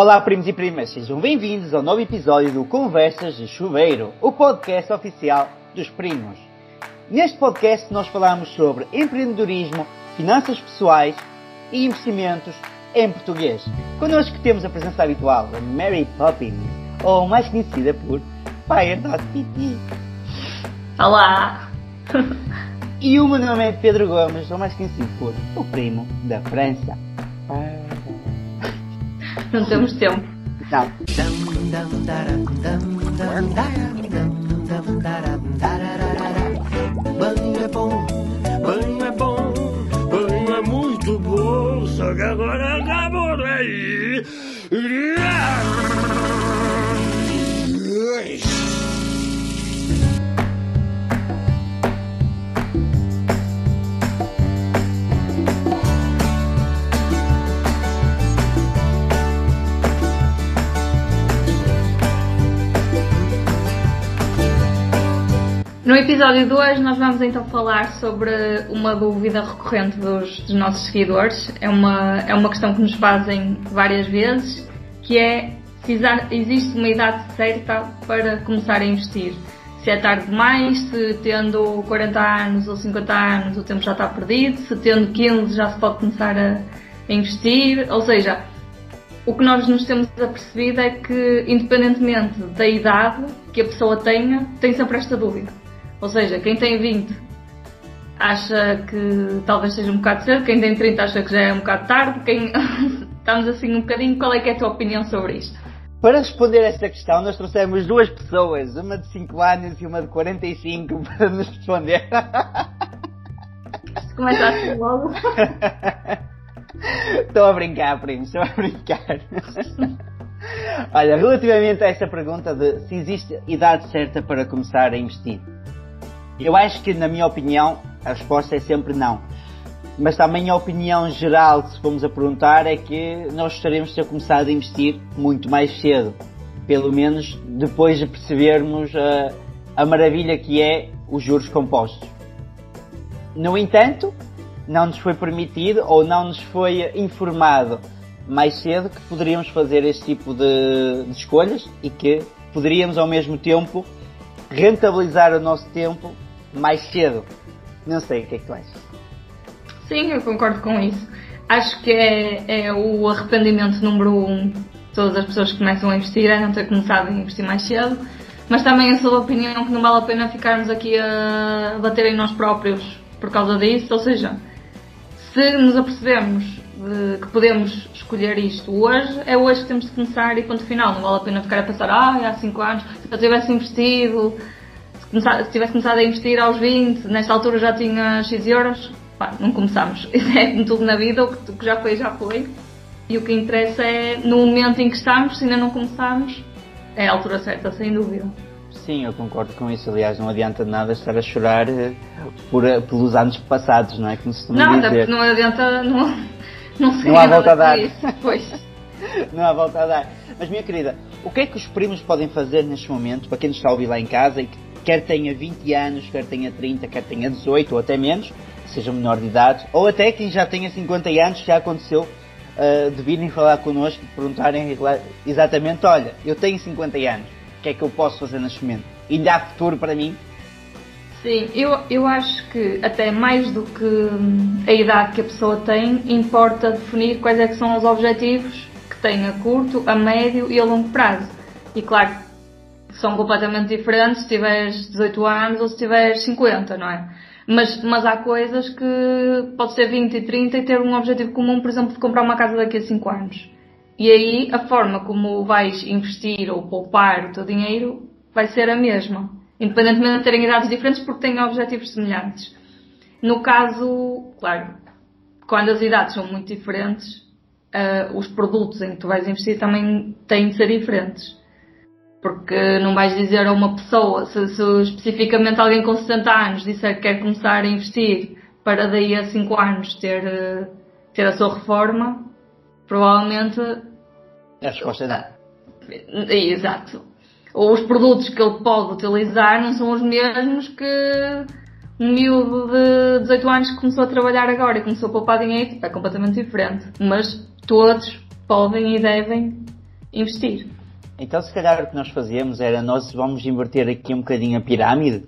Olá, primos e primas, sejam bem-vindos ao novo episódio do Conversas de Chuveiro, o podcast oficial dos primos. Neste podcast, nós falamos sobre empreendedorismo, finanças pessoais e investimentos em português. Connosco temos a presença habitual da Mary Poppins, ou mais conhecida por Fire.pt. Olá! E o meu nome é Pedro Gomes, ou mais conhecido por o primo da França. Não temos tempo. Não. Banho é bom, banho é bom, banho é muito bom, só que agora No episódio de hoje nós vamos então falar sobre uma dúvida recorrente dos, dos nossos seguidores. É uma, é uma questão que nos fazem várias vezes, que é se existe uma idade certa para começar a investir. Se é tarde demais, se tendo 40 anos ou 50 anos o tempo já está perdido, se tendo 15 já se pode começar a, a investir, ou seja, o que nós nos temos apercebido é que, independentemente da idade que a pessoa tenha, tem sempre esta dúvida. Ou seja, quem tem 20 acha que talvez seja um bocado cedo, quem tem 30 acha que já é um bocado tarde, quem... estamos assim um bocadinho. Qual é que é a tua opinião sobre isto? Para responder a esta questão, nós trouxemos duas pessoas, uma de 5 anos e uma de 45, para nos responder. Começa assim logo. Estou a brincar, primo, estou a brincar. Olha, relativamente a essa pergunta de se existe idade certa para começar a investir, eu acho que, na minha opinião, a resposta é sempre não. Mas também a opinião geral, se formos a perguntar, é que nós gostaríamos de ter começado a investir muito mais cedo. Pelo menos depois de percebermos a, a maravilha que é os juros compostos. No entanto, não nos foi permitido ou não nos foi informado mais cedo que poderíamos fazer este tipo de, de escolhas e que poderíamos ao mesmo tempo rentabilizar o nosso tempo mais cedo. Não sei o que é que tu achas. Sim, eu concordo com isso. Acho que é, é o arrependimento número um todas as pessoas que começam a investir, é não ter começado a investir mais cedo. Mas também eu sou da opinião que não vale a pena ficarmos aqui a bater em nós próprios por causa disso. Ou seja, se nos apercebemos de que podemos escolher isto hoje, é hoje que temos de começar e ponto final. Não vale a pena ficar a pensar, ah, há 5 anos, se eu tivesse investido, se, tivesse começado a investir aos 20, nesta altura já tinha X euros. Pá, não começamos. Isso é tudo na vida, o que, o que já foi, já foi. E o que interessa é, no momento em que estamos, se ainda não começamos, é a altura certa, sem dúvida. Sim, eu concordo com isso. Aliás, não adianta de nada estar a chorar eh, por, eh, pelos anos passados, não é? Como se costuma Não, dizer. porque não adianta, não, não sei Não há volta a dar. isso. Pois. Não há volta a dar. Mas, minha querida, o que é que os primos podem fazer neste momento, para quem nos está a ouvir lá em casa e que quer tenha 20 anos, quer tenha 30, quer tenha 18 ou até menos, seja menor de idade, ou até quem já tenha 50 anos, já aconteceu uh, de virem falar connosco e perguntarem exatamente: olha, eu tenho 50 anos, o que é que eu posso fazer neste momento? Ainda há futuro para mim? Sim, eu, eu acho que até mais do que hum, a idade que a pessoa tem, importa definir quais é que são os objetivos que tem a curto, a médio e a longo prazo. E claro, são completamente diferentes se tiveres 18 anos ou se tiveres 50, não é? Mas, mas há coisas que pode ser 20 e 30 e ter um objetivo comum, por exemplo, de comprar uma casa daqui a 5 anos. E aí a forma como vais investir ou poupar o teu dinheiro vai ser a mesma. Independentemente de terem idades diferentes porque têm objetivos semelhantes. No caso, claro, quando as idades são muito diferentes, ah, os produtos em que tu vais investir também têm de ser diferentes. Porque não vais dizer a uma pessoa, se, se especificamente alguém com 60 anos disser que quer começar a investir para daí a 5 anos ter, eh, ter a sua reforma, provavelmente A resposta é não. Exato. Ou os produtos que ele pode utilizar não são os mesmos que um miúdo de 18 anos que começou a trabalhar agora e começou a poupar dinheiro, é completamente diferente. Mas todos podem e devem investir. Então, se calhar o que nós fazíamos era nós vamos inverter aqui um bocadinho a pirâmide,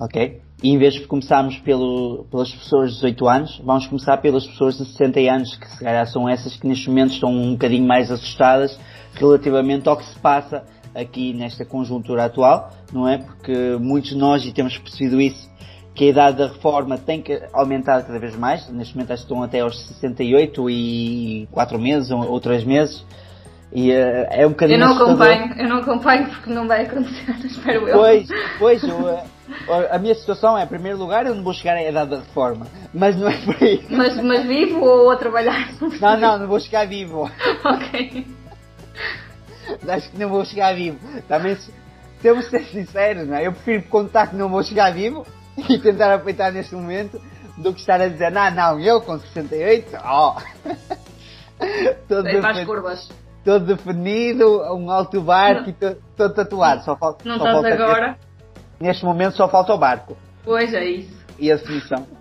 ok? E em vez de começarmos pelo, pelas pessoas de 18 anos, vamos começar pelas pessoas de 60 anos, que se calhar são essas que neste momento estão um bocadinho mais assustadas relativamente ao que se passa aqui nesta conjuntura atual, não é? Porque muitos de nós, e temos percebido isso, que a idade da reforma tem que aumentar cada vez mais. Neste momento acho que estão até aos 68 e 4 meses ou, ou 3 meses. E uh, é um bocadinho Eu não assustador. acompanho, eu não acompanho porque não vai acontecer, espero eu. Pois, pois, eu, uh, a minha situação é, em primeiro lugar, eu não vou chegar à idade da reforma. Mas não é por aí. Mas, mas vivo ou a trabalhar? Não, não, não vou chegar vivo. ok. Acho que não vou chegar vivo. Também, temos de ser sinceros, não é? Eu prefiro contar que não vou chegar vivo e tentar aproveitar neste momento do que estar a dizer, não, não, eu com 68, ó. para as defen- curvas. Todo definido, um alto barco e to- todo tatuado. Só falta, Não só estás falta agora? Neste momento só falta o barco Pois é isso. e a definição.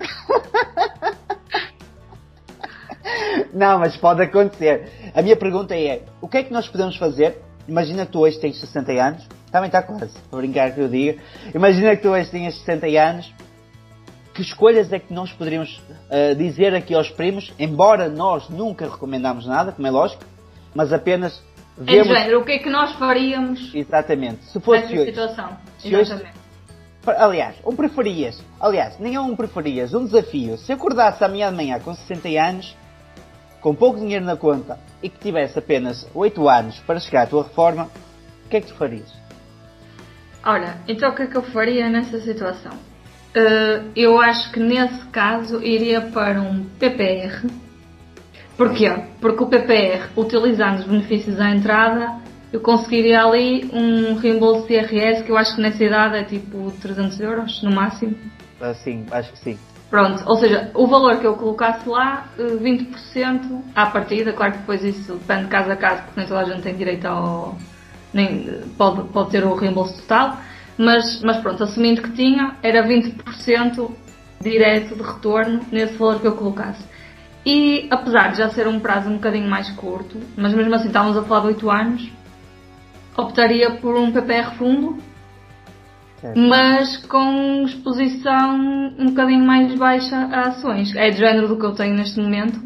Não, mas pode acontecer. A minha pergunta é: o que é que nós podemos fazer? Imagina que tu hoje tens 60 anos, também está quase, para brincar que eu diga. Imagina que tu hoje tenhas 60 anos. Que escolhas é que nós poderíamos ah, dizer aqui aos primos, embora nós nunca recomendamos nada, como é lógico, mas apenas vemos. género, o que é que nós faríamos Exatamente. Se fosse nessa hoje. situação? Se hoje- Exatamente. Aliás, um preferias. Aliás, nem é um preferias, um desafio. Se acordasse amanhã de manhã com 60 anos, com pouco dinheiro na conta e que tivesse apenas 8 anos para chegar à tua reforma, o que é que tu farias? Ora, então o que é que eu faria nessa situação? Eh, eu acho que nesse caso iria para um PPR. Porquê? Porque o PPR, utilizando os benefícios à entrada, eu conseguiria ali um reembolso de IRS que eu acho que nessa idade é tipo 300 euros no máximo. Assim, acho que sim. Pronto, ou seja, o valor que eu colocasse lá, eh, 20% à partida, claro que depois isso depende de caso a caso, porque nem toda a gente tem direito ao. Nem, pode, pode ter o reembolso total, mas, mas pronto, assumindo que tinha, era 20% direto de retorno nesse valor que eu colocasse. E apesar de já ser um prazo um bocadinho mais curto, mas mesmo assim estávamos a falar de 8 anos, optaria por um PPR fundo Certo. mas com exposição um bocadinho mais baixa a ações. É do género do que eu tenho neste momento.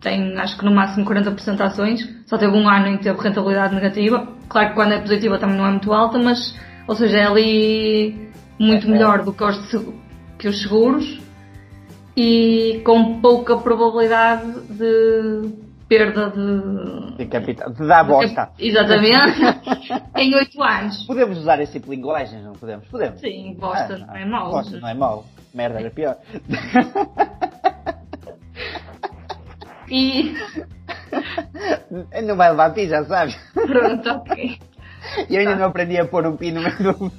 Tenho acho que no máximo 40% de ações. Só teve um ano em que teve rentabilidade negativa. Claro que quando é positiva também não é muito alta, mas ou seja, é ali muito É, é. melhor do que os, que os seguros e com pouca probabilidade de perda de. De capital. De dar bosta. Exatamente. em 8 anos. Podemos usar esse tipo de linguagem? Não podemos? Podemos. Sim, bosta Ah, não é mau. Bosta não é mau. Merda era pior. E não vai levar pi, já sabes. pronto, ok. E eu ainda não aprendi a pôr um pi no meio do.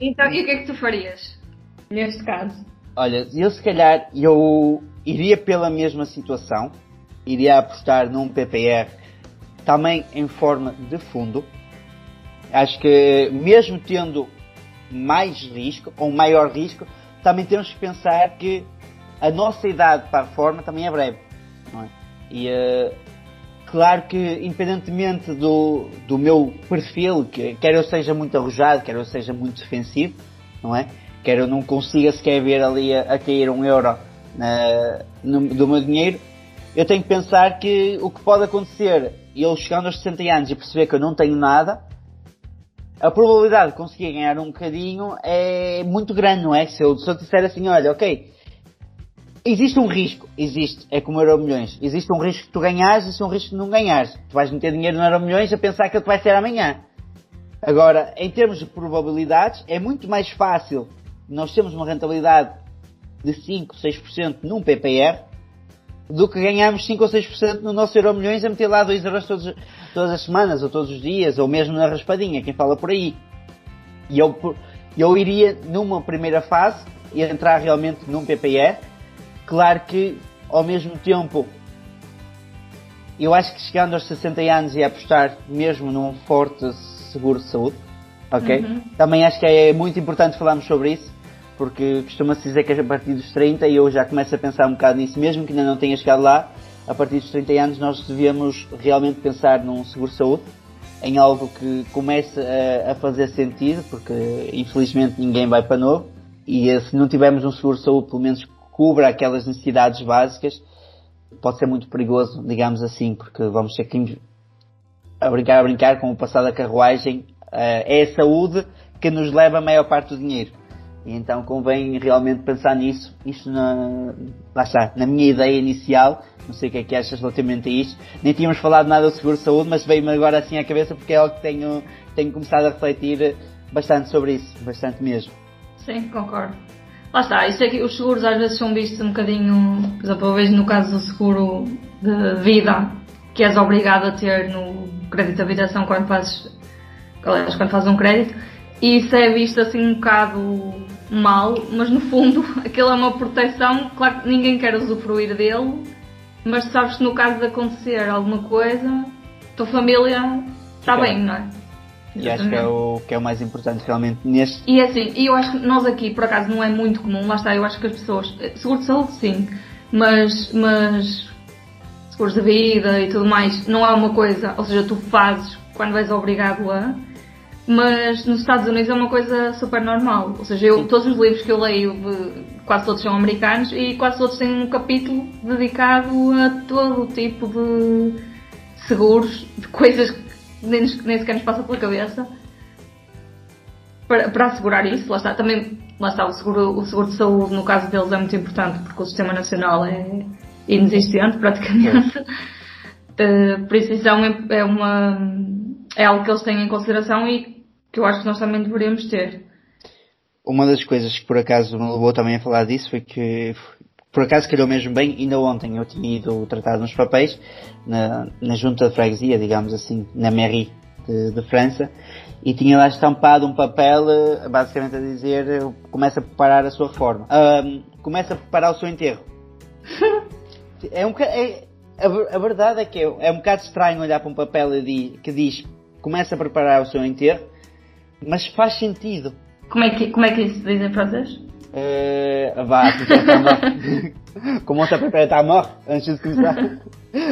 Então, e o que é que tu farias? Neste caso. Olha, eu se calhar eu iria pela mesma situação, iria apostar num PPR também em forma de fundo. Acho que mesmo tendo mais risco ou maior risco, também temos que pensar que a nossa idade para a reforma também é breve. É? E eh, claro que independentemente do, do meu perfil, que quer eu seja muito arrojado, quer eu seja muito defensivo, não é? Quer eu não consiga sequer ver ali a, a cair um euro na- no- do meu dinheiro, eu tenho que pensar que o que pode acontecer, eu chegando aos 60 anos e perceber que eu não tenho nada, a probabilidade de conseguir ganhar um bocadinho é muito grande, não é? Se eu, se eu disser assim, olha, ok, existe um risco, existe, é como Euro Milhões, existe um risco que tu ganhares existe um risco que não ganhares. Tu vais meter dinheiro no Euro Milhões a pensar que ele vai ser amanhã. Agora, em termos de probabilidades, é muito mais fácil nós termos uma rentabilidade de 5, 6% num PPR do que ganharmos 5 ou 6% no nosso Euro Milhões a meter lá 2 euros todos, todas as semanas ou todos os dias ou mesmo na raspadinha, quem fala por aí. E eu, eu iria numa primeira fase e entrar realmente num PPR. Claro que ao mesmo tempo eu acho que chegando aos 60 anos ia apostar mesmo num forte seguro de saúde. Ok? Uhum. Também acho que é muito importante falarmos sobre isso, porque costuma-se dizer que a partir dos 30 e eu já começo a pensar um bocado nisso, mesmo que ainda não tenha chegado lá, a partir dos 30 anos nós devíamos realmente pensar num seguro-saúde, em algo que comece a, a, fazer sentido, porque infelizmente ninguém vai para novo, e eh, se não tivermos um seguro-saúde, pelo menos cubra aquelas necessidades básicas, pode ser muito perigoso, digamos assim, porque vamos ter que a brincar a brincar com o passado da carruagem, uh, é a saúde que nos leva a maior parte do dinheiro. E então convém realmente pensar nisso. Isto na, lá está, na minha ideia inicial, não sei o que é que achas relativamente a isto. Nem tínhamos falado nada do seguro de saúde, mas veio-me agora assim à cabeça porque é algo que tenho, tenho começado a refletir bastante sobre isso, bastante mesmo. Sim, concordo. Lá está, isso aqui, os seguros às vezes são vistos um bocadinho, por exemplo, eu vejo no caso do seguro de vida, que és obrigado a ter no crédito de habitação quando fazes, quando fazes um crédito, e isso é visto assim um bocado mal, mas no fundo aquilo é uma proteção, claro que ninguém quer usufruir dele, mas sabes que no caso de acontecer alguma coisa, tua família está bem, não é? E acho que é, o, que é o mais importante realmente neste. E é assim, eu acho que nós aqui, por acaso, não é muito comum, lá está, eu acho que as pessoas. Seguro de saúde, sim, mas. mas seguros de vida e tudo mais, não é uma coisa, ou seja, tu fazes quando és obrigado a mas nos Estados Unidos é uma coisa super normal. Ou seja, eu, todos os livros que eu leio, quase todos são americanos e quase todos têm um capítulo dedicado a todo o tipo de seguros, de coisas que nem, nem sequer nos passa pela cabeça. Para, para assegurar isso, lá está. Também, lá está, o seguro, o seguro de saúde, no caso deles, é muito importante porque o sistema nacional é inexistente, praticamente. Uh, por isso, isso é uma, é uma é algo que eles têm em consideração e que eu acho que nós também deveríamos ter. Uma das coisas que por acaso me levou também a falar disso foi que por acaso calhou mesmo bem, ainda ontem eu tinha ido tratar nos papéis na, na junta de freguesia, digamos assim, na mairie de, de, França, e tinha lá estampado um papel eh, basicamente a dizer começa a preparar a sua reforma. Começa a preparar o seu enterro. é um é, a, a, verdade é que é, é um bocado estranho olhar para um papel que diz começa a preparar o seu enterro, mas faz sentido. Como é que, como é que isso se diz em francês? Uh, vá, como se prepara a morte antes de começar.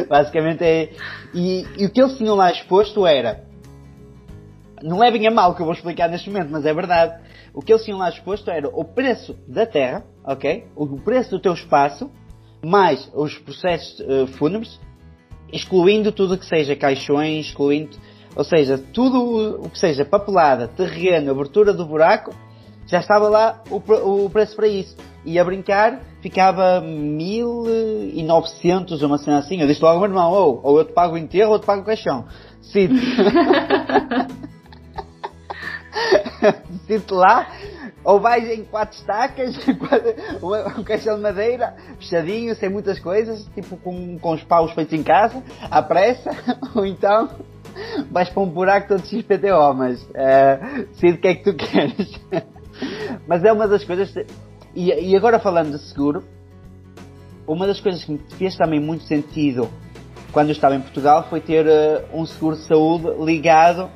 Basicamente é. E, e, o que eles tinham lá exposto era. Não é bem a mal que eu vou explicar neste momento, mas é verdade. O que eles tinham lá exposto era o preço da terra, ok? O preço do teu espaço, mais os processos uh, fúnebres, excluindo tudo que seja caixões, excluindo ou seja, tudo o que seja papelada, terreno, abertura do buraco, já estava lá o, o preço para isso. E a brincar ficava 1900, uma cena assim. Eu disse logo ao meu irmão, ou, ou eu te pago o enterro ou eu te pago o caixão. Cito. Cito lá, ou vais em quatro estacas, um caixão de madeira, fechadinho, sem muitas coisas, tipo com, com os paus feitos em casa, à pressa, ou então vais para um buraco todo XPTO, mas uh, sei o que é que tu queres. mas é uma das coisas. E, e, agora falando de seguro, uma das coisas que me fez também muito sentido quando eu estava em Portugal foi ter uh, um seguro de saúde ligado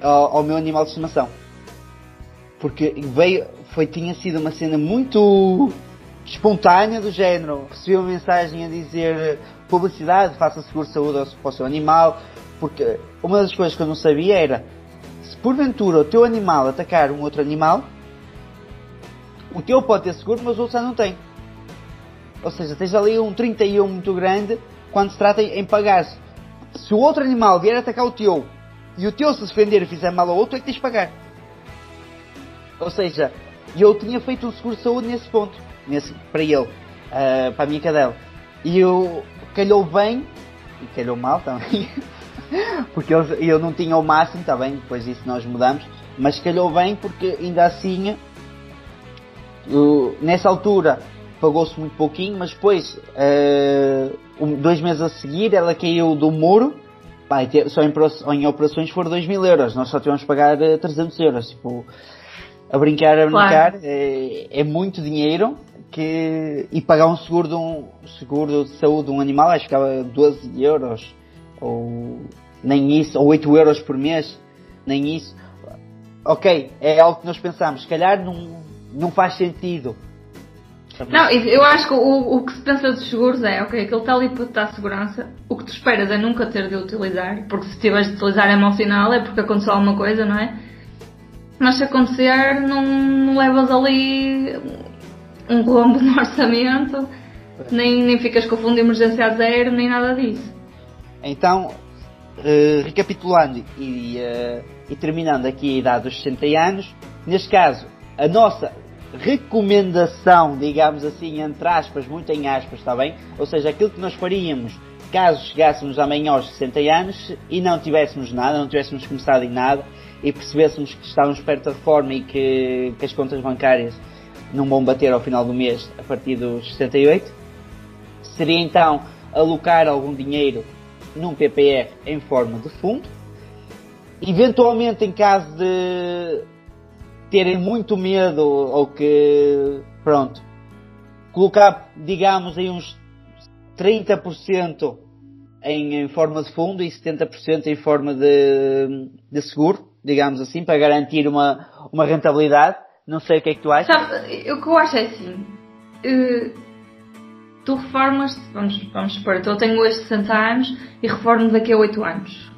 ao, ao, meu animal de estimação. Porque veio, foi, tinha sido uma cena muito espontânea do género. Recebi uma mensagem a dizer publicidade, faça seguro de saúde para o seu animal, porque uma das coisas que eu não sabia era se porventura o teu animal atacar um outro animal, o teu pode ter seguro, mas o outro já não tem. Ou seja, tens ali um 31 muito grande quando se trata em pagar-se. Se o outro animal vier atacar o teu e o teu se defender e fizer mal ao outro, é que tens de pagar. Ou seja, eu tinha feito um seguro de saúde nesse ponto, nesse, para ele, uh, para a minha cadela. E eu calhou bem, e calhou mal também, porque eu, eu não tinha o máximo, está bem, depois disso nós mudamos, mas calhou bem porque ainda assim, eu, nessa altura pagou-se muito pouquinho, mas depois, uh, um, dois meses a seguir, ela caiu do muro, pá, só em, em operações foram 2 mil euros, nós só tivemos que pagar 300 eh, euros, tipo, a brincar, a brincar, claro. é, é muito dinheiro, que e pagar um seguro de um seguro de saúde de um animal acho que ficava 12 euros ou nem isso, ou 8 euros por mês, nem isso. Ok, é algo que nós pensamos, se calhar não, não faz sentido. Não, eu acho que o, o que se pensa dos seguros é, ok, aquele está ali para te dar segurança, o que tu esperas é nunca ter de utilizar, porque se tiveres de utilizar é mau sinal, é porque aconteceu alguma coisa, não é? Mas se acontecer, não, não levas ali um rombo no orçamento, nem, nem ficas com o fundo de emergência a zero, nem nada disso. Então, eh, recapitulando e, eh, e terminando aqui a idade dos 60 anos, neste caso, a nossa recomendação, digamos assim, entre aspas, muito em aspas, está bem? Ou seja, aquilo que nós faríamos caso chegássemos amanhã aos 60 anos e não tivéssemos nada, não tivéssemos começado em nada e percebêssemos que estávamos perto da reforma e que, que as contas bancárias não vão bater ao final do mês a partir dos 68, seria então alocar algum dinheiro num PPR em forma de fundo. Eventualmente, em caso de terem muito medo ou que, pronto, colocar, digamos, aí uns 30% em, em forma de fundo e 70% em forma de, de seguro, digamos assim, para garantir uma, uma rentabilidade. Não sei o que é que tu achas. Sabe, o que eu acho é assim. Uh, tu reformas, vamos, vamos supor, então eu tenho hoje 60 anos e reformo daqui a 8 anos.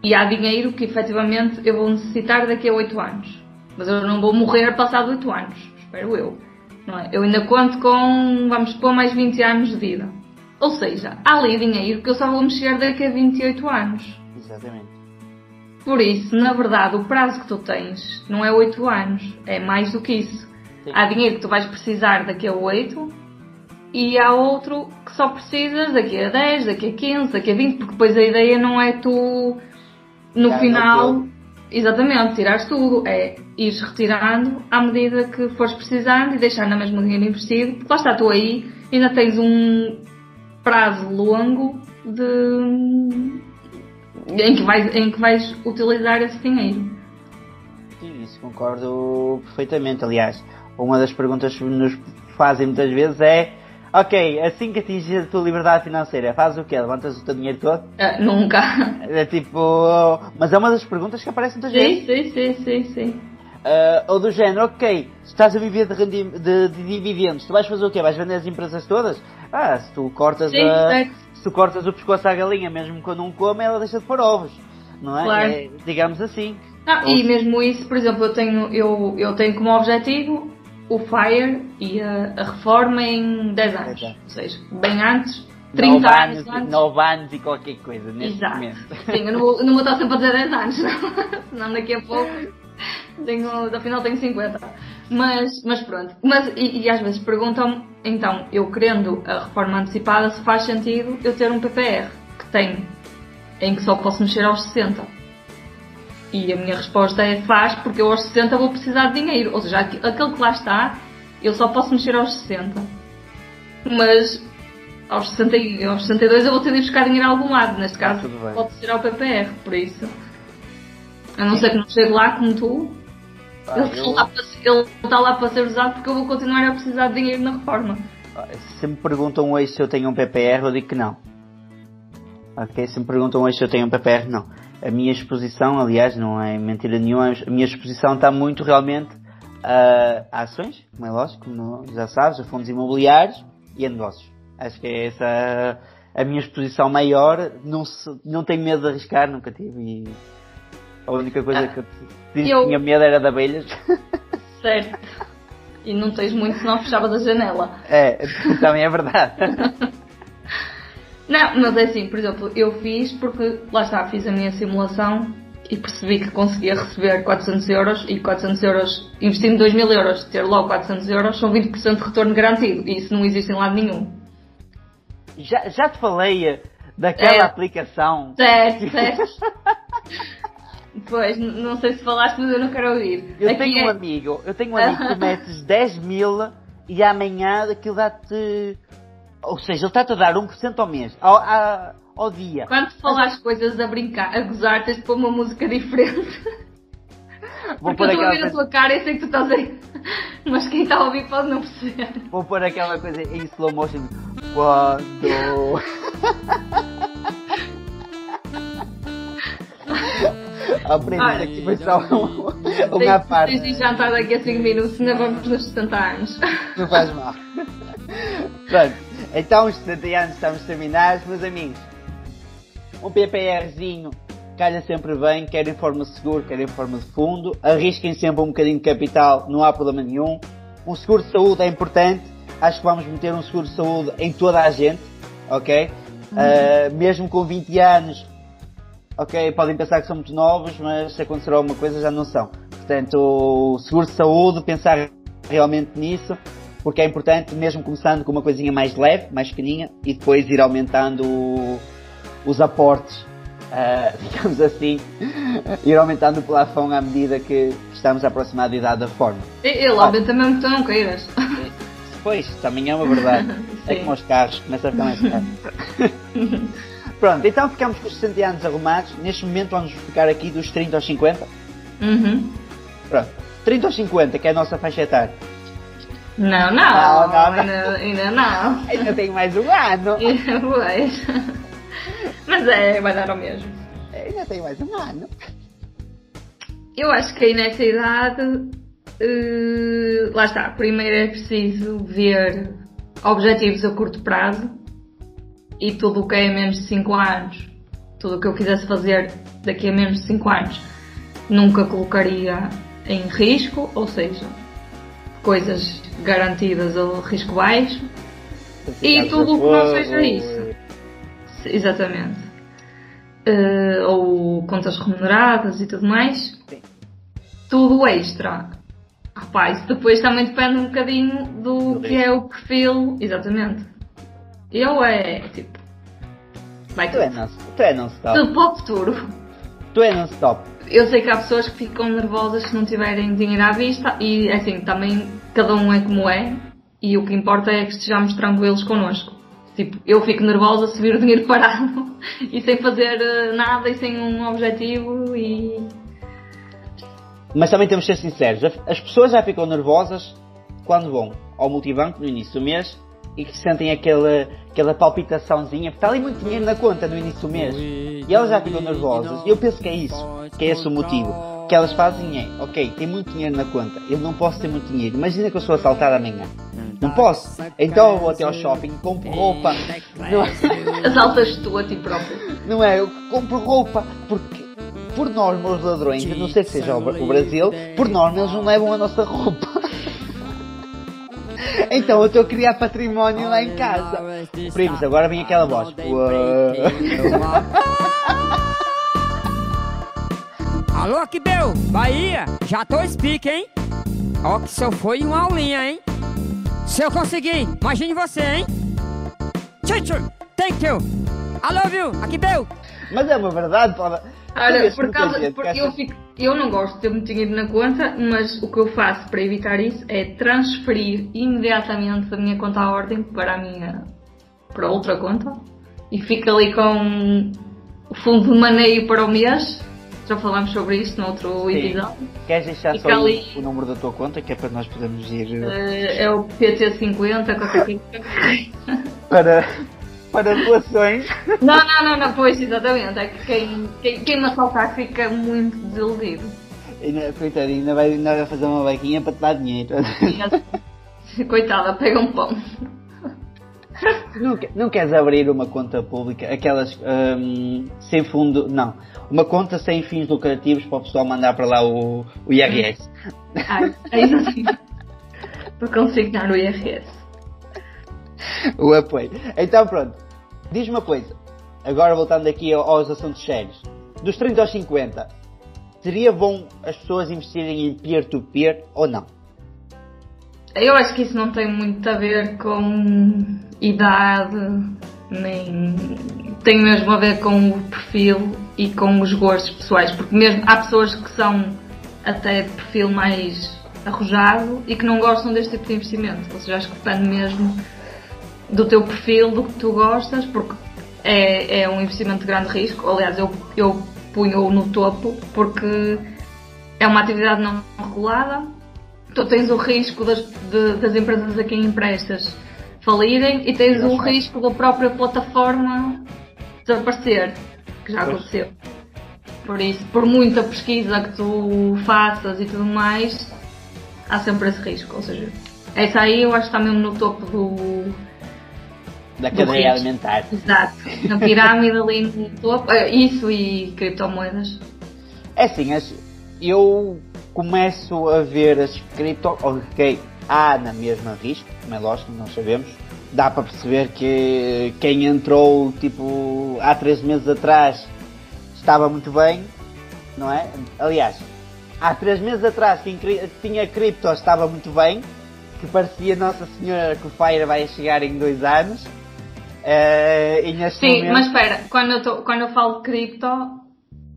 E há dinheiro que efetivamente eu vou necessitar daqui a 8 anos. Mas eu não vou morrer passado 8 anos, espero eu. Não é? Eu ainda conto com, vamos supor, mais 20 anos de vida. Ou seja, há ali dinheiro que eu só vou mexer daqui a 28 anos. Exatamente. Por isso, na verdade, o prazo que tu tens não é 8 anos, é mais do que isso. Sim. Há dinheiro que tu vais precisar daqui a 8 e há outro que só precisas daqui a 10, daqui a 15, daqui a 20, porque depois a ideia não é tu no Tirar final, exatamente, tirares tudo, é ires retirando à medida que fores precisando e deixar na mesma dinheiro investido, porque lá está tu aí, ainda tens um prazo longo de em que vais, em que vais utilizar esse dinheiro. Sim, isso concordo perfeitamente. Aliás, uma das perguntas que nos fazem muitas vezes é Ok, assim que atingir a tua liberdade financeira, fazes o quê? Levantas o teu dinheiro todo? Ah, nunca. É tipo. Mas é uma das perguntas que aparecem muitas vezes. Sim, sim, sim, sim, sim. Ah, ou do género, ok, se estás a viver de, rendi- de- de dividendos, tu vais fazer o quê? Vais vender as empresas todas? Ah, se tu cortas Sim, a, se tu cortas o pescoço à galinha, mesmo quando não come, ela deixa de pôr ovos. Não é? Claro. É, digamos assim. Ah, Ou e mesmo isso, por exemplo, eu tenho, eu, eu tenho como objetivo o FIRE e a, a reforma em 10 anos. Anos. Ou seja, bem antes, 30 nove anos, anos, antes. 9 anos e qualquer coisa, neste Exato. momento. Sim, eu não vou, não vou estar sempre a dizer 10 anos, não. senão daqui a pouco tenho, afinal tenho 50. Mas, mas pronto. Mas, e, e às vezes perguntam-me, então, eu querendo a reforma antecipada, se faz sentido eu ter um PPR que tem, em que só posso mexer aos 60. E a minha resposta é faz, porque eu aos 60 vou precisar de dinheiro. Ou seja, aqu- aquele que lá está, eu só posso mexer aos 60. Mas aos, 60, aos 62 eu vou ter de buscar dinheiro a algum lado. Neste caso, pode ser ao PPR, por isso. A não ser que não chegue lá como tu, Pá, ele, está eu- para, ele está lá para ser usado porque eu vou continuar a precisar de dinheiro na reforma. Se me perguntam hoje se eu tenho um PPR, eu digo que não. Ok? Se me perguntam hoje se eu tenho um PPR, não. A minha exposição, aliás, não é mentira nenhuma, a minha exposição está muito realmente a, a ações, como é lógico, como já sabes, a fundos imobiliários e a negócios. Acho que é essa a, a minha exposição maior. Não, se- não tenho medo de arriscar, nunca tive. E a única coisa Ah, que eu disse eu- que tinha medo era de abelhas. Certo. E não tens muito senão fechavas a janela. é, também é verdade. Não, mas é assim, por exemplo, eu fiz porque, lá está, fiz a minha simulação e percebi que conseguia receber 400 euros e 400 euros, investindo 2 mil euros, ter logo 400 euros, são 20% de retorno garantido e isso não existe em lado nenhum. Já, já te falei eh, daquela É. aplicação. Certo, certo. Pois, não sei se falaste, mas eu não quero ouvir. Eu Aqui tenho é- um amigo, eu tenho um amigo que metes 10 mil e amanhã aquilo dá-te. Ou seja, ele está-te a dar 1% ao mês, ao, a- ao dia. Quando falas coisas a brincar, a gozar, tens de pôr uma música diferente. Vou Porque eu estou a ver a tua cara e sei que tu estás aí. Mas quem está a ouvir pode não perceber. vou pôr aquela coisa em slow motion. Quando. Aprendes Olha. aqui foi só um. Uma parte. Tens de jantar daqui a 5 minutos, ainda vamos nos 60 anos. Não faz mal. Pronto, então os 70 anos estamos terminados, meus amigos. Um PPRzinho calha sempre bem, quer em forma de seguro, quer em forma de fundo. Arrisquem sempre um bocadinho de capital, não há problema nenhum. Um seguro de saúde é importante. Acho que vamos meter um seguro de saúde em toda a gente, ok? Uh, mesmo com 20 anos, ok, podem pensar que são muito novos, mas se acontecer alguma coisa já não são. Portanto, o seguro de saúde, pensar realmente nisso, porque é importante, mesmo começando com uma coisinha mais leve, mais pequeninha, e depois ir aumentando os aportes, uh, digamos assim, ir aumentando o plafão à medida que estamos a aproximar da idade da reforma. Ele aumenta mesmo que não queiras. Pois, também é uma verdade. é como os carros, começa a ficar mais caro. Pronto, então ficamos com os 60 anos arrumados. Neste momento vamos ficar aqui dos 30 aos 50. Uhum. Pronto, 30 aos 50, que é a nossa faixa etária. Não, não, Não, não, não. Ainda, ainda não. Ainda tenho mais um ano. Pois. Mas é, vai dar ao mesmo. Ainda tenho mais um ano. Eu acho que aí nessa idade, eh, lá está, primeiro é preciso ver objetivos a curto prazo e tudo o que é menos de 5 anos, tudo o que eu quisesse fazer daqui a menos de 5 anos, nunca colocaria em risco, ou seja, coisas garantidas ou risco baixo. E tudo o que não seja isso. Exatamente. Eh, ou contas remuneradas e tudo mais. Sim. Tudo extra. Rapaz, isso depois também depende um bocadinho do Do que é o perfil. Exatamente. Eu é tipo. Vai Tu é tudo. non- tu é non-stop. Tudo para o futuro. Tu é non-stop. Eu sei que há pessoas que ficam nervosas se não tiverem dinheiro à vista e assim, também cada um é como é e o que importa é que estejamos tranquilos connosco. Tipo, eu fico nervosa se vir o dinheiro parado e sem fazer eh, nada e sem um objetivo e. Mas também temos de ser sinceros. As pessoas já ficam nervosas quando vão ao multibanco no início do mês e que sentem aquela, aquela palpitaçãozinha, porque está ali muito dinheiro na conta no início do mês. E elas já ficam nervosas. E eu penso que é isso, que é esse o motivo. O que elas fazem é, ok, tem muito dinheiro na conta, eu não posso ter muito dinheiro. Imagina que eu sou assaltado amanhã. Não posso. Então eu vou até ao shopping, compro roupa. É? Assaltas tu a ti próprio. Não é? Eu compro roupa porque, por norma, os ladrões, não sei que seja o Brasil, por norma eles não levam a nossa roupa. Então eu estou a criar património lá em casa. Primos, agora vem aquela voz. Alô, Aquibeu, Bahia, já tô speak, hein? Ó, que se eu foi uma aulinha, hein? Se eu conseguir, imagine você, hein? Tchau, thank you. I love you, Aquibeu. Mas é uma verdade, pode. Que por causa, que eu, fico, eu não gosto de ter muito dinheiro na conta, mas o que eu faço para evitar isso é transferir imediatamente da minha conta à ordem para a minha para outra conta e fico ali com o fundo de maneio para o mês. Já falámos sobre isto no outro Sim. episódio. Queres deixar Fica só o- ali. o número da tua conta, que é para nós podermos ir uh, é o PT50, qualquer coisa. para, para doações? Não, não, não, não, pois exatamente. É que quem, quem, quem me assaltar fica muito desiludido. Ainda, coitadinho, ainda vai, ainda vai fazer uma vaquinha para te dar dinheiro. Coitada, pega um pão. Não, não queres abrir uma conta pública, aquelas hum, sem fundo, não, uma conta sem fins lucrativos para o pessoal mandar para lá o, o IRS. Ai, é isso assim. Para consignar o IRS. o apoio. Então pronto, diz-me uma coisa, agora voltando aqui ao- aos assuntos sérios, dos 30 aos 50, seria bom as pessoas investirem em peer-to-peer ou não? Eu acho que isso não tem muito a ver com idade, nem. tem mesmo a ver com o perfil e com os gostos pessoais, porque mesmo há pessoas que são até de perfil mais arrojado e que não gostam deste tipo de investimento. Ou seja, acho que depende mesmo do teu perfil, do que tu gostas, porque é, é um investimento de grande risco. Aliás, eu, eu punho-o no topo porque é uma atividade não regulada. Tu tens o risco das, de- das empresas a quem emprestas falirem e tens o risco da própria plataforma desaparecer, que já aconteceu. Por isso, por muita pesquisa que tu faças e tudo mais, há sempre esse risco. Ou seja, essa aí eu acho que está mesmo no topo do. Da cadeia alimentar. Exato. Na pirâmide ali no topo. Eh, Isso e criptomoedas. É assim, as- eu começo a ver as cripto. Ok, há na mesma risco, como é lógico, nós sabemos. Dá para perceber que quem entrou tipo há três meses atrás estava muito bem, não é? Aliás, há três meses atrás quem tinha cripto estava muito bem, que parecia Nossa Senhora que o Fire vai chegar em dois anos. Eh, neste Sim, momento- mas espera, quando eu, tô- quando eu falo de cripto,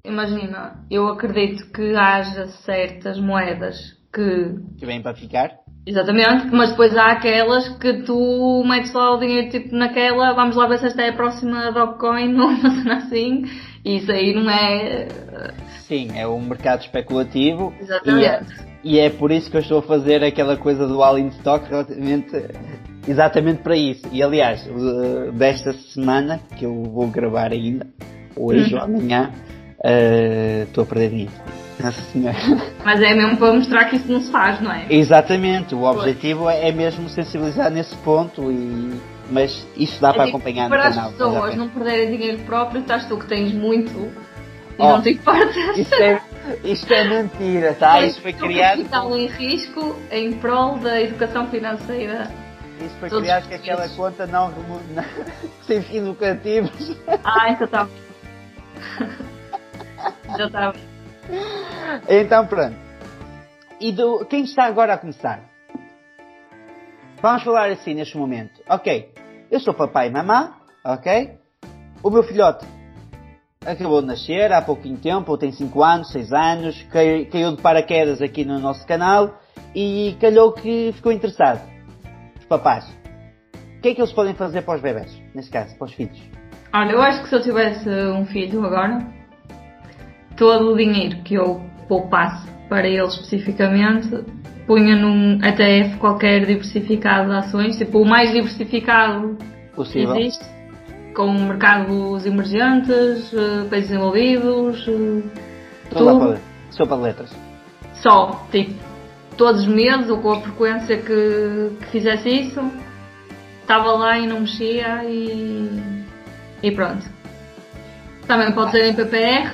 imagina, eu acredito que haja certas moedas que. que vem para ficar. Exatamente, mas depois há aquelas que tu metes lá o dinheiro tipo naquela, vamos lá ver se esta é a próxima Dogecoin ou uma cena assim, e isso aí não é. Sim, é um mercado especulativo. Exatamente. E é, por isso que eu estou a fazer aquela coisa do all in stock relativamente exatamente para isso. E aliás, o- desta semana, que eu vou gravar ainda, hoje Uhum. ou amanhã, eh, estou a perder dinheiro. Nossa senhora. Mas é mesmo para mostrar que isso não se faz, não é? Exatamente, o objetivo é mesmo sensibilizar nesse ponto e. Mas isto dá para É tipo, acompanhar no para canal. as pessoas não perderem dinheiro próprio, estás tu que tens muito e Oh, não te importas. Isto é, isto é mentira, tá? Isto foi criado. capital em risco em prol da educação financeira. Isto foi Todos criado com aquela conta não, remu- não sem fins lucrativos. Ah, então está. Já tá estava. Então pronto. E do, quem está agora a começar? Vamos falar assim neste momento. Ok, eu sou papai e mamã, ok? O meu filhote acabou de nascer há pouquinho tempo, ou tem 5 anos, 6 anos, cai- caiu de paraquedas aqui no nosso canal e calhou que ficou interessado. Os papás. O que é que eles podem fazer para os bebés? Nesse caso, para os filhos. Olha, eu acho que se eu tivesse um filho agora, todo o dinheiro que eu poupasse para ele especificamente, punha num ETF qualquer diversificado de ações, tipo o mais diversificado que Possível. existe, com mercados emergentes, eh, países desenvolvidos, eh, Tudo lá para sopa de letras. só, tipo, todos os meses ou com a frequência que, que fizesse isso, estava lá e não mexia e, e pronto. Também pode ser em PPR,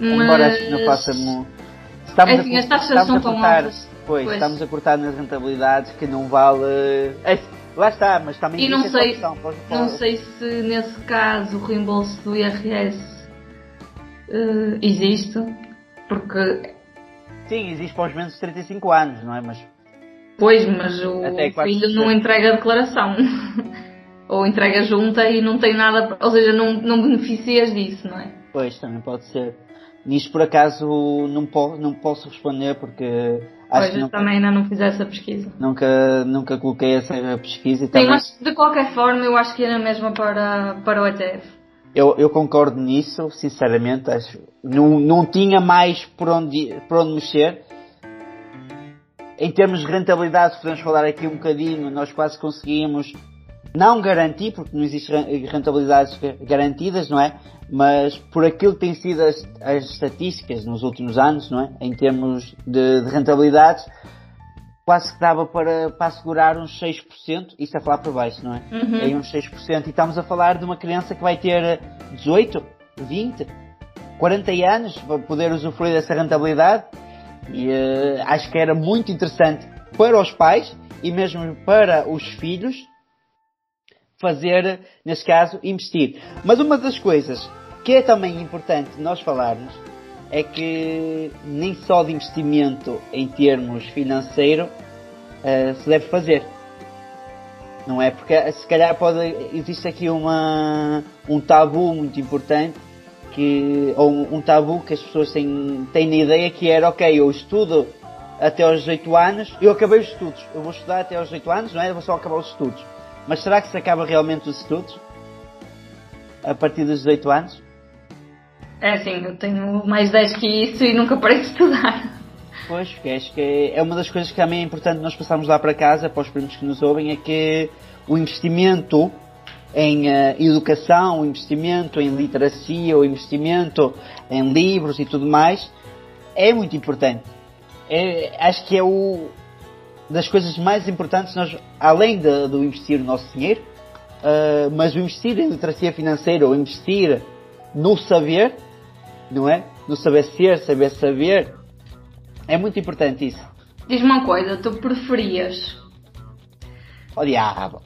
Embora mas... acho que não faça mu... Estamos É assim, as taxas estamos são a cortar. Pois, Pois. estamos a cortar nas rentabilidades que não vale. É, lá está, mas também E não sei, opção. Pode- não sei se nesse caso o reembolso do IRS eh, existe, porque, Sim, existe para os menos de 35 anos, não é? Mas pois, mas o Até filho não entrega a declaração. Ou entrega junta e não tem nada, ou seja, não, não beneficias disso, não é? pois também pode ser. Nisto por acaso não, po não posso responder porque acho Pois eu nunca, também ainda não fiz essa pesquisa. nunca, nunca coloquei essa pesquisa Sim, também mas de qualquer forma eu acho que era mesmo para, para o ETF. eu, eu concordo nisso, sinceramente, acho não, não tinha mais por onde, por onde mexer. Em termos de rentabilidade, se podemos falar aqui um bocadinho, nós quase conseguimos não garantir, porque não existem rentabilidades ga- garantidas, não é? Mas por aquilo que têm sido as, as estatísticas nos últimos anos, não é? Em termos de, de rentabilidades, quase que dava para, para assegurar uns 6%, isto a falar por baixo, não é? Uhum. Em uns 6%, e estamos a falar de uma criança que vai ter 18, 20, 40 anos para poder usufruir dessa rentabilidade. E eh, acho que era muito interessante para os pais e mesmo para os filhos fazer, nesse caso, investir. Mas uma das coisas que é também importante nós falarmos é que nem só de investimento em termos financeiro eh, se deve fazer. Não é? Porque eh, se calhar pode, existe aqui uma, um tabu muito importante que, ou um, um tabu que as pessoas têm, têm na ideia que era, ok, eu estudo até aos 18 anos, eu acabei os estudos, eu vou estudar até aos 18 anos, não é? Eu vou só acabar os estudos. Mas será que se acaba realmente os estudos? A partir dos 18 anos? É assim, eu tenho mais 10 que isso e nunca parei de estudar. Pois, porque acho que é- uma das coisas que também é importante nós passarmos lá para casa, para os primos que nos ouvem, é que o investimento em eh, educação, o investimento em literacia, o investimento em livros e tudo mais, é muito importante. É- acho que é o das coisas mais importantes, nós, além de, do investir o nosso dinheiro, eh, mas o investir em literacia financeira, ou investir no saber, não é? No saber ser, saber saber, é muito importante isso. Diz-me uma coisa, tu preferias. Olha a raba.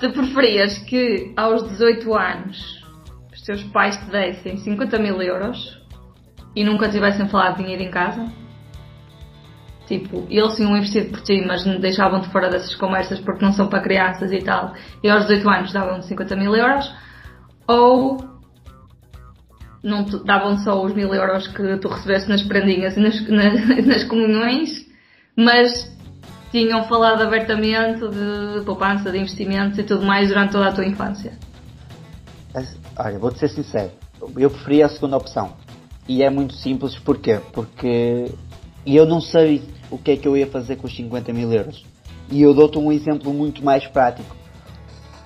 Tu preferias que aos 18 anos os teus pais te dessem 50 mil euros e nunca tivessem falado de dinheiro em casa? Tipo, eles tinham investido por ti, mas deixavam-te fora dessas conversas porque não são para crianças e tal. E aos 18 anos davam-te 50 mil euros? Ou não te davam só os mil euros que tu recebeste nas prendinhas e nas, na- nas comunhões, mas tinham falado abertamente de poupança, de investimentos e tudo mais durante toda a tua infância. Olha, vou-te ser sincero. Eu preferia a segunda opção. E é muito simples, porquê? Porque eu não sei o que é que eu ia fazer com os 50 mil euros. E eu dou-te um exemplo muito mais prático.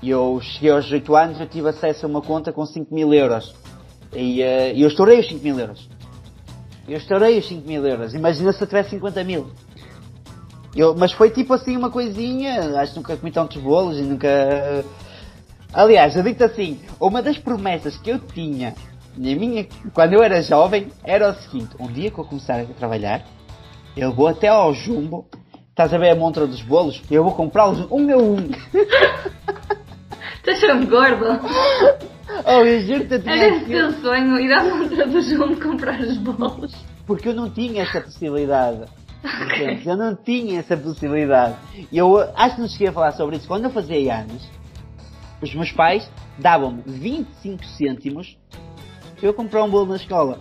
Eu cheguei aos 18 anos, eu tive acesso a uma conta com 5 mil euros. E eh, eu estourei os 5 mil euros. Eu estourei os 5 mil euros. Imagina se eu tivesse 50 mil. Eu, mas foi tipo assim uma coisinha, acho que nunca comi tantos bolos e nunca. Aliás, eu digo-te assim, uma das promessas que eu tinha na minha, quando eu era jovem era o seguinte, um dia que eu começar a trabalhar, eu vou até ao jumbo, estás a ver a montra dos bolos? Eu vou comprá-los um a um. Estás sendo gordo? Oh, eu juro-te, eu Era esse teu sonho ir à montra do João comprar os bolos. Porque eu não tinha essa possibilidade. Entendes? Eu não tinha essa possibilidade. Eu acho que não cheguei a falar sobre isso. Quando eu fazia anos, os meus pais davam-me 25 cêntimos para eu comprar um bolo na escola.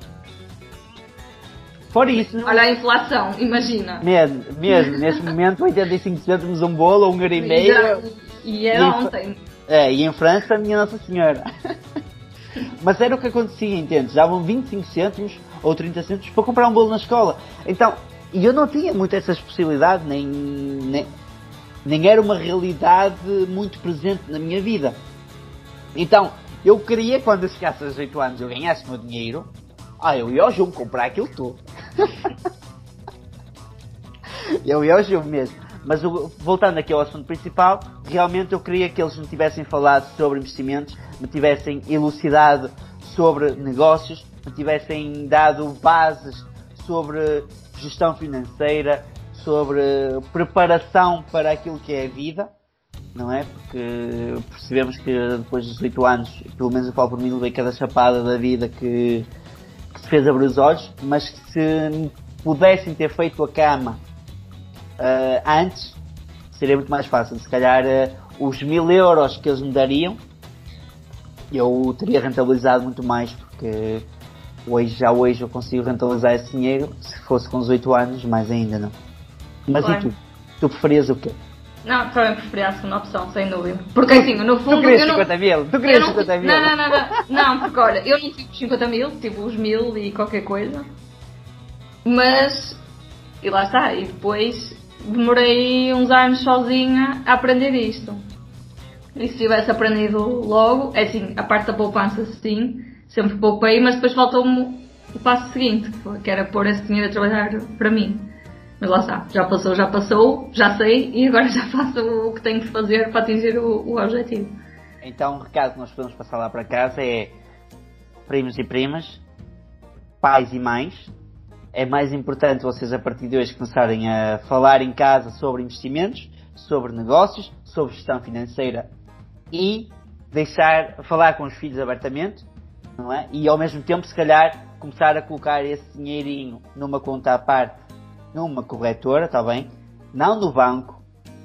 Fora isso, Olha a inflação, imagina. mesmo, mesmo, neste momento, 85 cêntimos um bolo, um euro e meio. E era E- ontem. É, e em França, minha Nossa Senhora. Mas era o que acontecia, entendes? Davam 25 cêntimos ou 30 cêntimos para comprar um bolo na escola. Então, e eu não tinha muito essas possibilidades, nem, nem, nem era uma realidade muito presente na minha vida. Então, eu queria, quando eu chegasse aos 18 anos, eu ganhasse o meu dinheiro, ah, eu ia ao jogo comprar aquilo tudo. Ia ao jogo mesmo. Mas o- voltando aqui ao assunto principal, realmente eu queria que eles me tivessem falado sobre investimentos, me tivessem elucidado sobre negócios, me tivessem dado bases sobre gestão financeira, sobre preparação para aquilo que é a vida, não é? Porque percebemos que depois dos 18 anos, pelo menos eu falo por mim, levei cada chapada da vida que, fez abrir os olhos, mas que se pudessem ter feito a cama ah, antes, seria muito mais fácil. Se calhar ah, os mil euros que eles me dariam, eu teria rentabilizado muito mais, porque hoje, já hoje eu consigo rentabilizar esse dinheiro, se fosse com 18 anos, mais ainda não. Mas Claro. e tu? Tu preferias o quê? Não, também preferia a segunda opção, sem dúvida. Porque assim, no fundo. Tu querias eu não- 50 mil? Tu querias não, 50 mil? Não, não, não, não. Não, porque olha, eu não tive os 50 mil, tive os mil e qualquer coisa. Mas. E lá está. E depois demorei uns anos sozinha a aprender isto. E se tivesse aprendido logo, é assim, a parte da poupança sim, sempre poupei, mas depois faltou-me o passo seguinte, que era pôr esse dinheiro a trabalhar para mim. Mas lá está, já passou, já passou, já sei e agora já faço o que tenho que fazer para atingir o, o objetivo. Então o recado que nós podemos passar lá para casa é primos e primas, pais e mães. É mais importante vocês a partir de hoje começarem a falar em casa sobre investimentos, sobre negócios, sobre gestão financeira e deixar falar com os filhos abertamente, não é? E ao mesmo tempo, se calhar, começar a colocar esse dinheirinho numa conta à parte, numa corretora, está bem? Não no banco,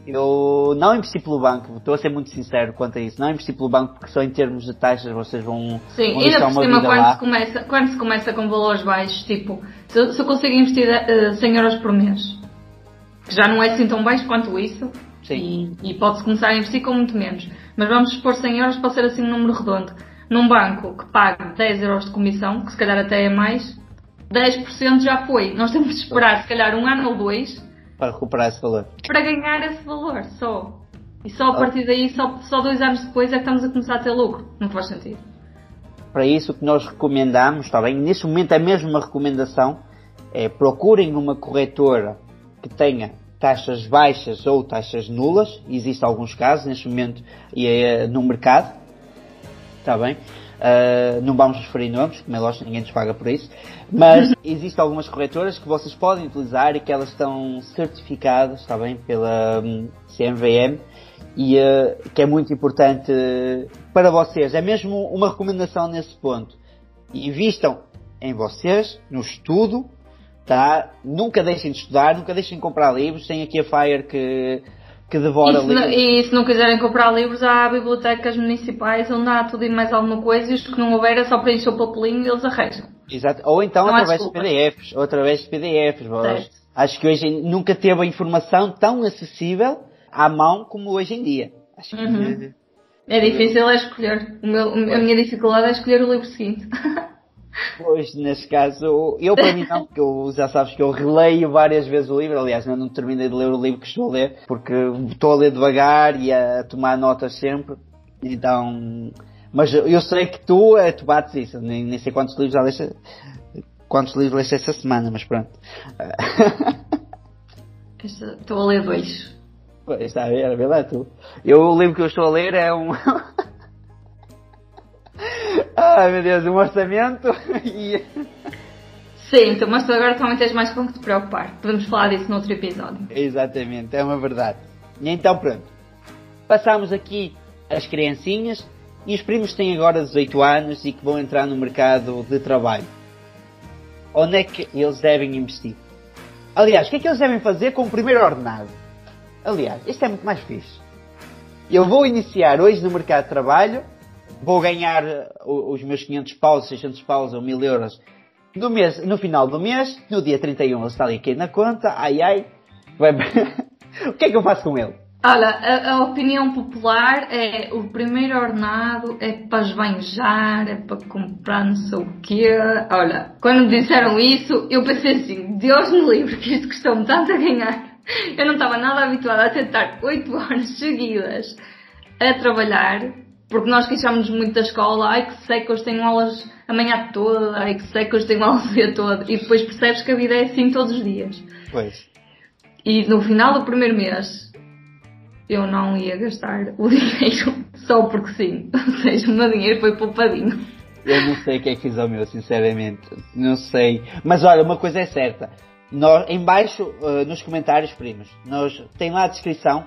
eu não investi pelo banco, estou a ser muito sincero quanto a isso. Não investi pelo banco porque só em termos de taxas vocês vão, Sim, vão ainda por cima quando lá. se, começa, quando se começa com valores baixos, tipo, se, eu- se eu consigo investir eh, 100 euros por mês, que já não é assim tão baixo quanto isso, Sim. e, e pode-se começar a investir com muito menos, mas vamos supor 100 euros para ser assim um número redondo. Num banco que paga 10 euros de comissão, que se calhar até é mais, 10% já foi. Nós temos de esperar se calhar um ano ou dois Para recuperar esse valor. para ganhar esse valor só. E só a partir daí, só, só dois anos depois é que estamos a começar a ter lucro. Não faz sentido. Para isso, o que nós recomendamos, está bem? Neste momento é mesmo uma recomendação, é procurem uma corretora que tenha taxas baixas ou taxas nulas. Existem alguns casos neste momento e é no mercado. Está bem? Uh, não vamos referir nomes, como é lógico, ninguém nos paga por isso. Mas existem algumas corretoras que vocês podem utilizar e que elas estão certificadas, está bem, pela um, CMVM e uh, que é muito importante para vocês. É mesmo uma recomendação nesse ponto. Invistam em vocês, no estudo, tá? Nunca deixem de estudar, nunca deixem de comprar livros. Tem aqui a Fire que, que devora E se, livros. e se não quiserem comprar livros, há bibliotecas municipais onde há tudo e mais alguma coisa e os que não houver é só preencher o papelinho e eles arranjam. Exato. Ou então Não através de. PDFs, ou através de PDFs. Certo. Acho que hoje nunca teve a informação tão acessível à mão como hoje em dia. Acho que Uhum. É difícil é escolher. O meu- a minha dificuldade é escolher o livro seguinte. Pois, nesse caso, eu para mim não, porque eu já sabes que eu releio várias vezes o livro, aliás, ainda não terminei de ler o livro que estou a ler, porque estou a ler devagar e a tomar notas sempre, então, mas eu sei que tu, eh, tu bates isso, nem, nem sei quantos livros já leste, quantos livros leste essa semana, mas pronto. Esta- Estou a ler dois. Pois, está a ver, vê lá tu. Eu, o livro que eu estou a ler é um... Ai meu Deus, um orçamento e... Sim, então, mas tu agora também tens mais com que te preocupar. Podemos falar disso noutro episódio. Exatamente, é uma verdade. E então pronto. Passamos aqui as criancinhas e os primos têm agora 18 anos e que vão entrar no mercado de trabalho. Onde é que eles devem investir? Aliás, o que é que eles devem fazer com o primeiro ordenado? Aliás, isto é muito mais fixe. Eu vou iniciar hoje no mercado de trabalho, vou ganhar eh, os meus 500 paus, 600 paus ou 1000 euros no, mês, no final do mês, no dia 31 ele está ali aqui na conta, ai ai, vai- o que é que eu faço com ele? Olha, a, a opinião popular é o primeiro ordenado é para esbanjar, é para comprar não sei o quê. Olha, quando me disseram isso, eu pensei assim, Deus me livre que isto custou-me tanto a ganhar. Eu não estava nada habituada a tentar 8 horas seguidas a trabalhar, porque nós queixámos muito da escola, ai que que hoje tenho aulas a manhã toda, ai que que hoje tenho aulas o dia todo, e depois percebes que a vida é assim todos os dias. Pois. E no final do primeiro mês eu não ia gastar o dinheiro só porque sim. Ou seja, o meu dinheiro foi poupadinho. Eu não sei o que é que fiz ao meu, sinceramente. Não sei. Mas olha, uma coisa é certa. Nós, em baixo, eh, nos comentários, primos, nós, tem lá a descrição.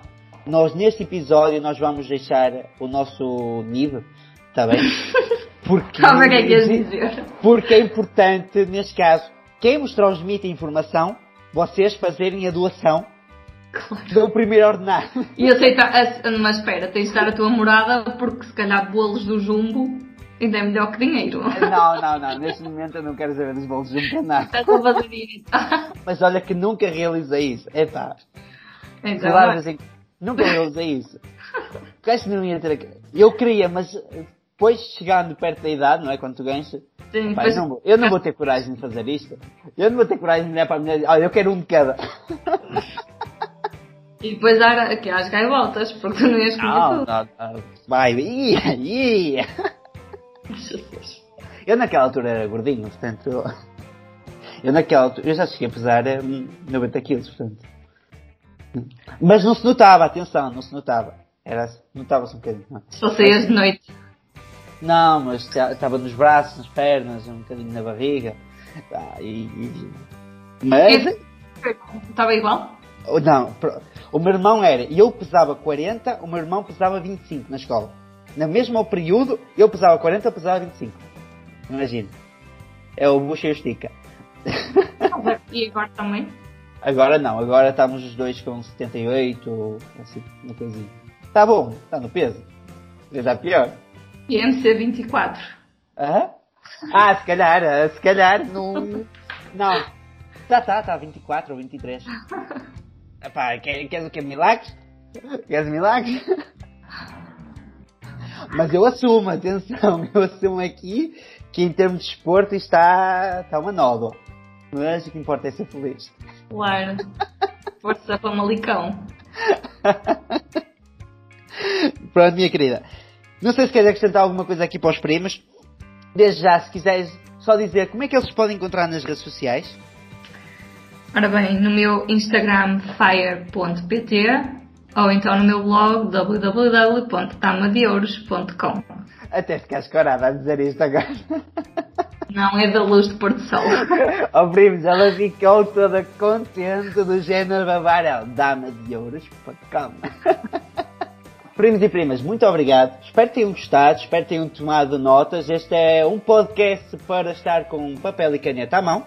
Nós, neste episódio, nós vamos deixar o nosso NIB, está bem? Porque, o é porque é importante, neste caso, quem vos transmite a informação, vocês fazerem a doação Claro. do primeiro ordenado. E aceitar. a- Mas espera, tens de dar a tua morada porque se calhar bolos do jumbo ainda é melhor que dinheiro. Não, não, não. Neste momento eu não quero saber dos bolos de um nada. Estás a fazer. Mas olha que nunca realizei isso. Epá, Então, Claro, assim, nunca realizei isso. Porque acho que não ia ter. Eu queria, mas eh, depois chegando perto da idade, não é? Quando tu ganhas, sim, eu, não vou, eu não vou ter coragem de fazer isto. Eu não vou ter coragem de olhar para a mulher e dizer, olha, eu quero um de cada. E depois dar aqui às gaivotas, porque tu não ias comer Não, tudo. não, não. Vai, ia, ia. Eu naquela altura era gordinho, portanto. Eu, eu naquela altura, eu já cheguei a pesar eh, 90 quilos, portanto. Mas não se notava, atenção, não se notava. Era, notava-se um bocadinho. não. Só saías de noite. Não, mas estava nos braços, nas pernas, um bocadinho na barriga. Ah, e, e- Mas, Estava igual? não, o meu irmão era, eu pesava 40, o meu irmão pesava 25 na escola. No mesmo período, eu pesava 40, ele pesava 25. Imagina. É o bucha e estica. E agora também? Agora não, agora estamos os dois com 78, ou assim, uma coisinha. Tá bom, tá no peso. Já está pior. E MC24. Hã? Ah, se calhar, ah, se calhar, não. Não. Tá, tá, tá, 24 ou 23. Epá, quer, queres o que? Milagres? Queres milagres? Mas eu assumo, atenção, eu assumo aqui que em termos de esporte está, está uma nova. Mas o que importa é ser feliz. Claro. Força para Malicão. Pronto, minha querida. Não sei se queres acrescentar alguma coisa aqui para os primos. Desde já, se quiseres só dizer como é que eles podem encontrar nas redes sociais. Ora bem, no meu Instagram fire.pt ou então no meu blog www.tamadeuros.com Até ficares corada a dizer isto agora. Não, é da luz de Porto Sol. Ó oh, primos, ela ficou toda contente do género babarel. Dama de ouros.com Primos e primas, muito obrigado. Espero que tenham gostado, espero que tenham tomado notas. Este é um podcast para estar com papel e caneta à mão.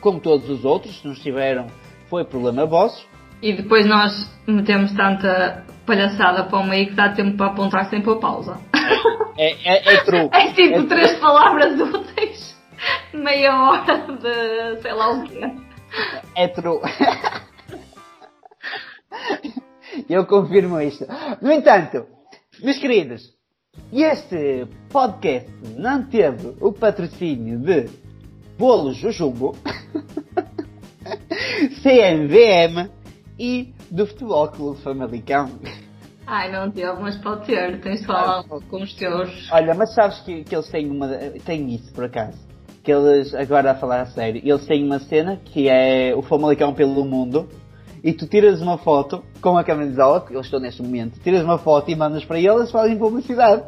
Como todos os outros, se não estiveram, foi problema vosso. E depois nós metemos tanta palhaçada para o meio que dá tempo para apontar sem pôr pausa. É, é, é true. É tipo é três palavras úteis, meia hora de sei lá o quê. É true. Eu confirmo isto. No entanto, meus queridos, este podcast não teve o patrocínio de Bolo Jujumbo, CMVM e do Futebol Clube Famalicão. Ai, não teve, mas pode ter, tens de falar com os teus. Olha, mas sabes que, que eles têm uma. têm isso por acaso. Que eles, agora a falar a sério, eles têm uma cena que é o Famalicão pelo mundo e tu tiras uma foto com a camisola, que eu estou neste momento, tiras uma foto e mandas para eles, fazem publicidade.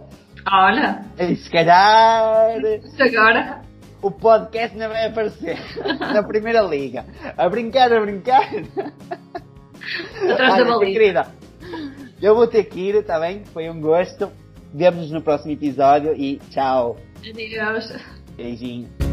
Olha! E se calhar. Isso agora. O podcast não vai aparecer na primeira liga. A brincar, a brincar. Atrás da baliza. querida, eu vou ter que ir, está bem? Foi um gosto. Vemo-nos no próximo episódio e tchau. Adeus. Beijinho.